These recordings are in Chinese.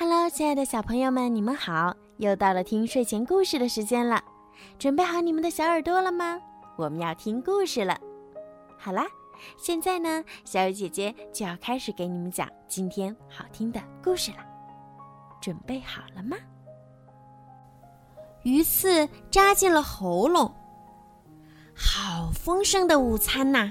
Hello，亲爱的小朋友们，你们好！又到了听睡前故事的时间了，准备好你们的小耳朵了吗？我们要听故事了。好啦，现在呢，小雨姐姐就要开始给你们讲今天好听的故事了。准备好了吗？鱼刺扎进了喉咙，好丰盛的午餐呐！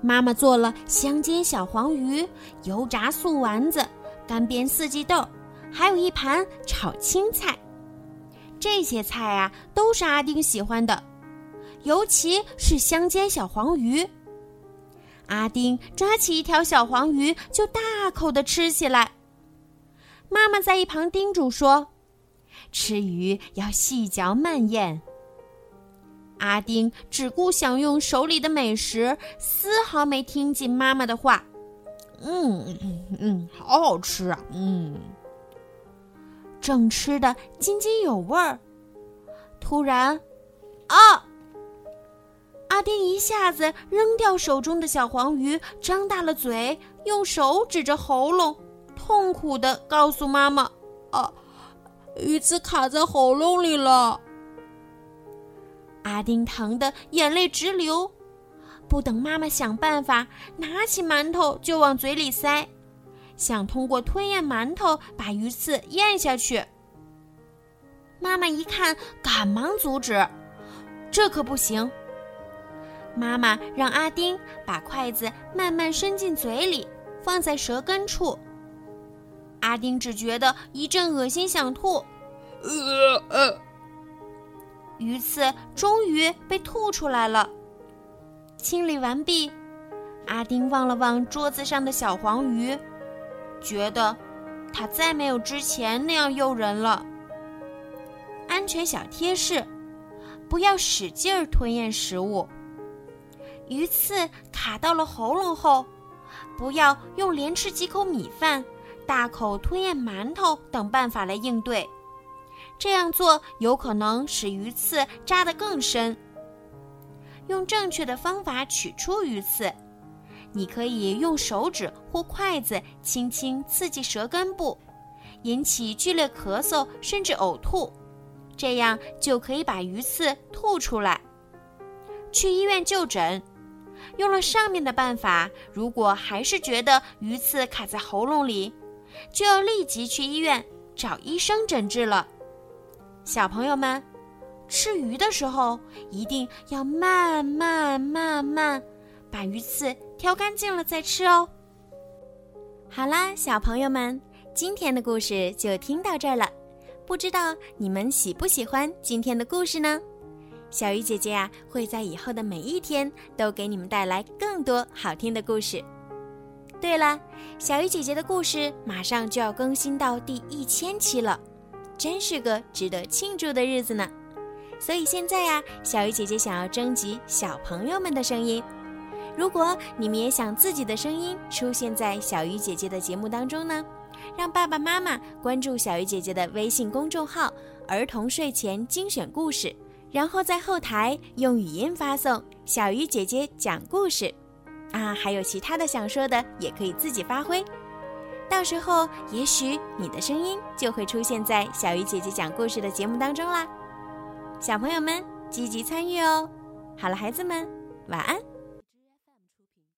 妈妈做了香煎小黄鱼、油炸素丸子。干煸四季豆，还有一盘炒青菜，这些菜啊都是阿丁喜欢的，尤其是香煎小黄鱼。阿丁抓起一条小黄鱼就大口的吃起来。妈妈在一旁叮嘱说：“吃鱼要细嚼慢咽。”阿丁只顾享用手里的美食，丝毫没听进妈妈的话。嗯嗯嗯，好好吃啊！嗯，正吃的津津有味儿，突然，啊！阿丁一下子扔掉手中的小黄鱼，张大了嘴，用手指着喉咙，痛苦的告诉妈妈：“啊，鱼刺卡在喉咙里了。”阿丁疼得眼泪直流。不等妈妈想办法，拿起馒头就往嘴里塞，想通过吞咽馒头把鱼刺咽下去。妈妈一看，赶忙阻止：“这可不行！”妈妈让阿丁把筷子慢慢伸进嘴里，放在舌根处。阿丁只觉得一阵恶心，想吐。呃呃，鱼刺终于被吐出来了。清理完毕，阿丁望了望桌子上的小黄鱼，觉得它再没有之前那样诱人了。安全小贴士：不要使劲儿吞咽食物。鱼刺卡到了喉咙后，不要用连吃几口米饭、大口吞咽馒头等办法来应对，这样做有可能使鱼刺扎得更深。用正确的方法取出鱼刺，你可以用手指或筷子轻轻刺激舌根部，引起剧烈咳嗽甚至呕吐，这样就可以把鱼刺吐出来。去医院就诊。用了上面的办法，如果还是觉得鱼刺卡在喉咙里，就要立即去医院找医生诊治了。小朋友们。吃鱼的时候，一定要慢慢慢慢把鱼刺挑干净了再吃哦。好啦，小朋友们，今天的故事就听到这儿了。不知道你们喜不喜欢今天的故事呢？小鱼姐姐啊，会在以后的每一天都给你们带来更多好听的故事。对了，小鱼姐姐的故事马上就要更新到第一千期了，真是个值得庆祝的日子呢。所以现在呀，小鱼姐姐想要征集小朋友们的声音。如果你们也想自己的声音出现在小鱼姐姐的节目当中呢，让爸爸妈妈关注小鱼姐姐的微信公众号“儿童睡前精选故事”，然后在后台用语音发送“小鱼姐姐讲故事”，啊，还有其他的想说的也可以自己发挥。到时候也许你的声音就会出现在小鱼姐姐讲故事的节目当中啦。小朋友们积极参与哦！好了，孩子们，晚安。